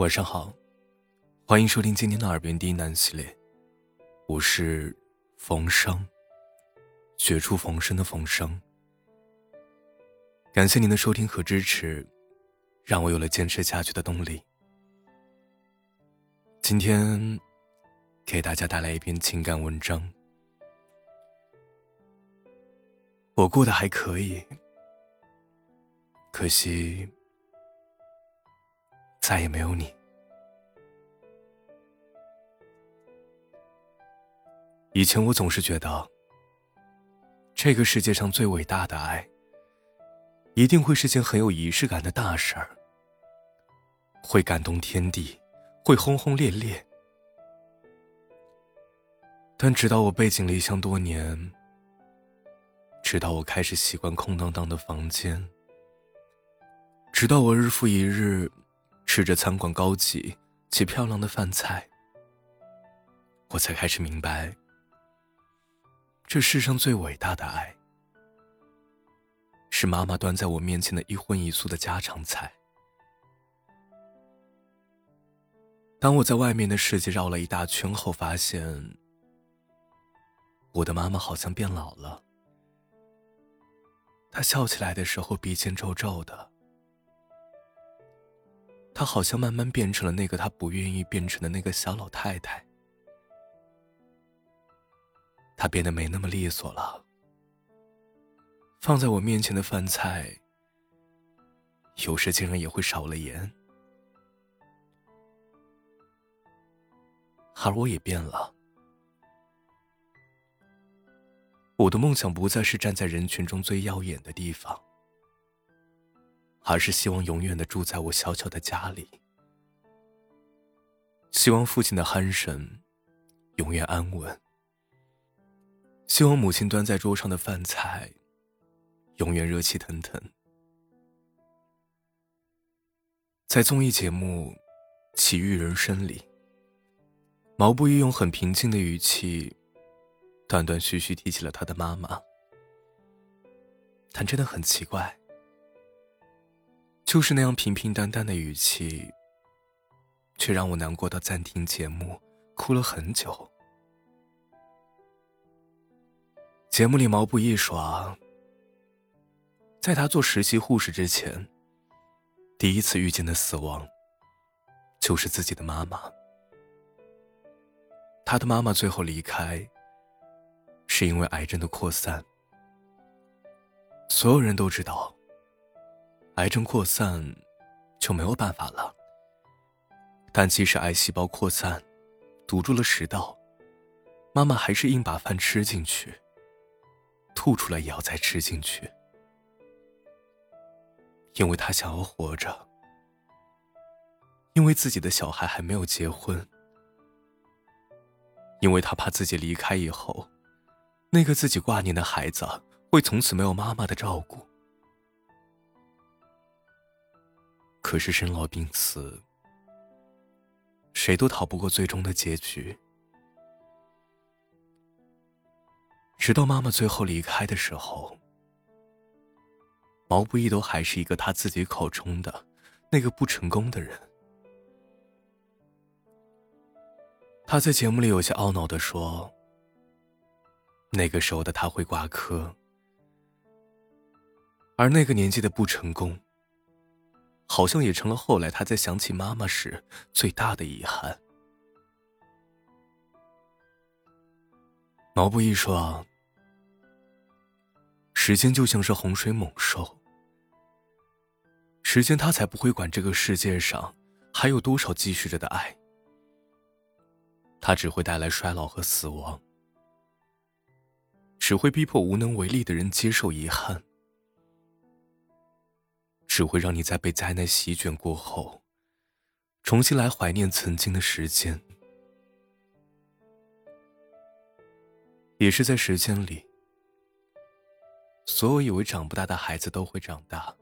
晚上好，欢迎收听今天的《耳边低喃》系列，我是冯生，绝处逢生的冯生。感谢您的收听和支持，让我有了坚持下去的动力。今天给大家带来一篇情感文章，我过得还可以，可惜。再也没有你。以前我总是觉得，这个世界上最伟大的爱，一定会是件很有仪式感的大事儿，会感动天地，会轰轰烈烈。但直到我背井离乡多年，直到我开始习惯空荡荡的房间，直到我日复一日。吃着餐馆高级且漂亮的饭菜，我才开始明白，这世上最伟大的爱，是妈妈端在我面前的一荤一素的家常菜。当我在外面的世界绕了一大圈后，发现我的妈妈好像变老了。她笑起来的时候，鼻尖皱皱的。她好像慢慢变成了那个她不愿意变成的那个小老太太。她变得没那么利索了。放在我面前的饭菜，有时竟然也会少了盐。而我也变了。我的梦想不再是站在人群中最耀眼的地方。而是希望永远的住在我小小的家里，希望父亲的鼾声永远安稳，希望母亲端在桌上的饭菜永远热气腾腾。在综艺节目《奇遇人生》里，毛不易用很平静的语气，断断续续提起了他的妈妈，但真的很奇怪。就是那样平平淡淡的语气，却让我难过到暂停节目，哭了很久。节目里毛不易说，在他做实习护士之前，第一次遇见的死亡，就是自己的妈妈。他的妈妈最后离开，是因为癌症的扩散。所有人都知道。癌症扩散就没有办法了，但即使癌细胞扩散堵住了食道，妈妈还是硬把饭吃进去，吐出来也要再吃进去，因为她想要活着，因为自己的小孩还没有结婚，因为她怕自己离开以后，那个自己挂念的孩子会从此没有妈妈的照顾。可是生老病死，谁都逃不过最终的结局。直到妈妈最后离开的时候，毛不易都还是一个他自己口中的那个不成功的人。他在节目里有些懊恼的说：“那个时候的他会挂科，而那个年纪的不成功。”好像也成了后来他在想起妈妈时最大的遗憾。毛不易说：“时间就像是洪水猛兽，时间他才不会管这个世界上还有多少继续着的爱，他只会带来衰老和死亡，只会逼迫无能为力的人接受遗憾。”只会让你在被灾难席卷过后，重新来怀念曾经的时间。也是在时间里，所有以为长不大的孩子都会长大，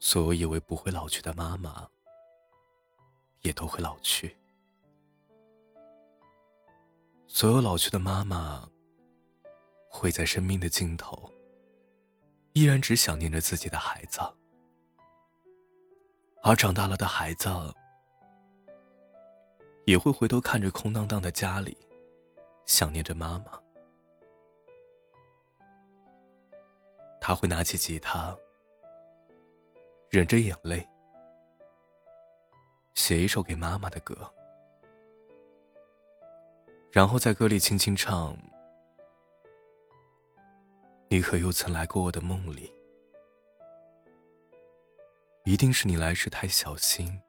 所有以为不会老去的妈妈，也都会老去。所有老去的妈妈，会在生命的尽头。依然只想念着自己的孩子，而长大了的孩子，也会回头看着空荡荡的家里，想念着妈妈。他会拿起吉他，忍着眼泪，写一首给妈妈的歌，然后在歌里轻轻唱：“你可又曾来过我的梦里？一定是你来时太小心，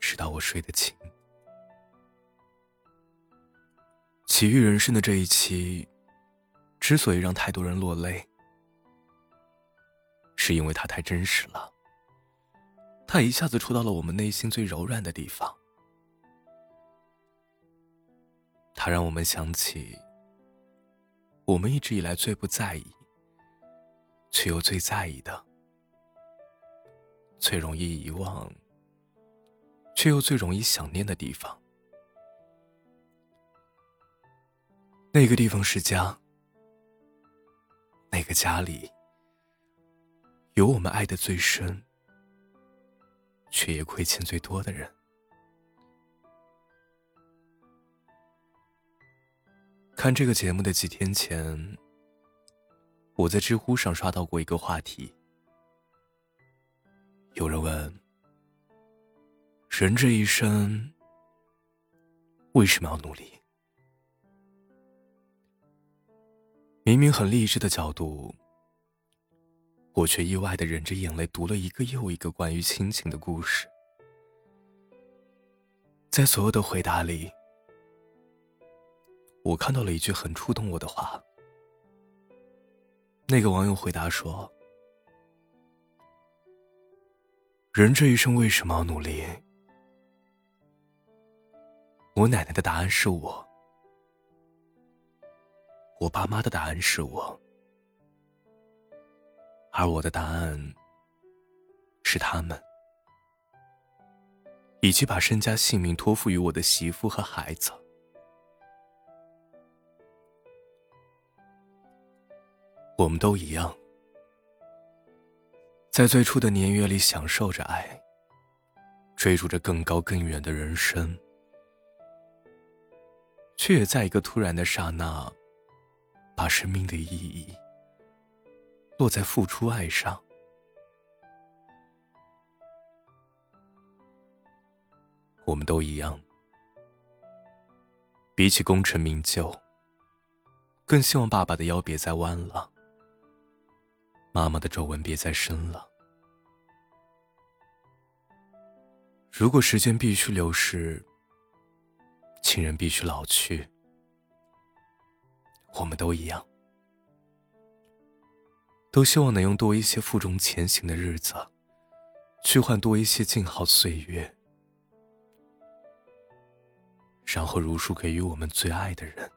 直到我睡得轻。”奇遇人生的这一期。之所以让太多人落泪，是因为它太真实了。它一下子触到了我们内心最柔软的地方。它让我们想起，我们一直以来最不在意，却又最在意的，最容易遗忘，却又最容易想念的地方。那个地方是家。那个家里，有我们爱的最深，却也亏欠最多的人。看这个节目的几天前，我在知乎上刷到过一个话题，有人问：人这一生为什么要努力？明明很励志的角度，我却意外的忍着眼泪读了一个又一个关于亲情的故事。在所有的回答里，我看到了一句很触动我的话。那个网友回答说：“人这一生为什么要努力？”我奶奶的答案是我。我爸妈的答案是我，而我的答案是他们，以及把身家性命托付于我的媳妇和孩子。我们都一样，在最初的年月里享受着爱，追逐着更高更远的人生，却也在一个突然的刹那。把生命的意义落在付出爱上，我们都一样。比起功成名就，更希望爸爸的腰别再弯了，妈妈的皱纹别再深了。如果时间必须流逝，亲人必须老去。我们都一样，都希望能用多一些负重前行的日子，去换多一些静好岁月，然后如数给予我们最爱的人。